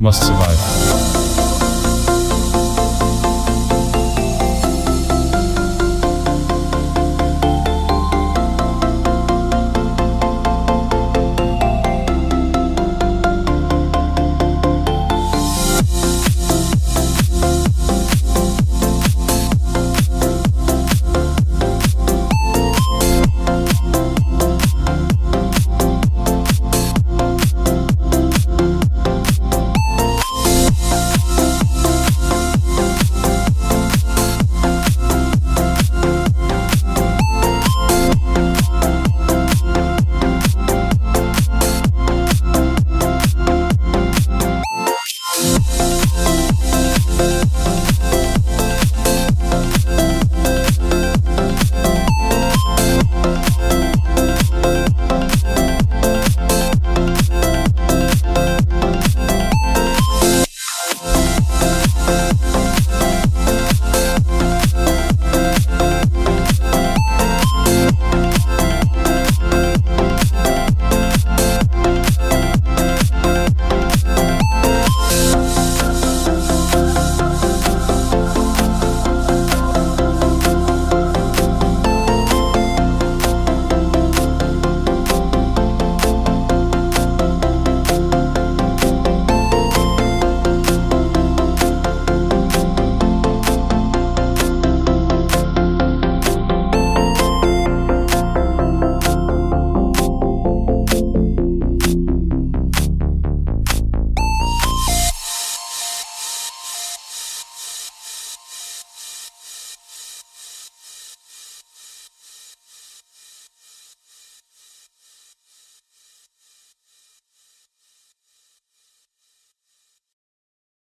must survive.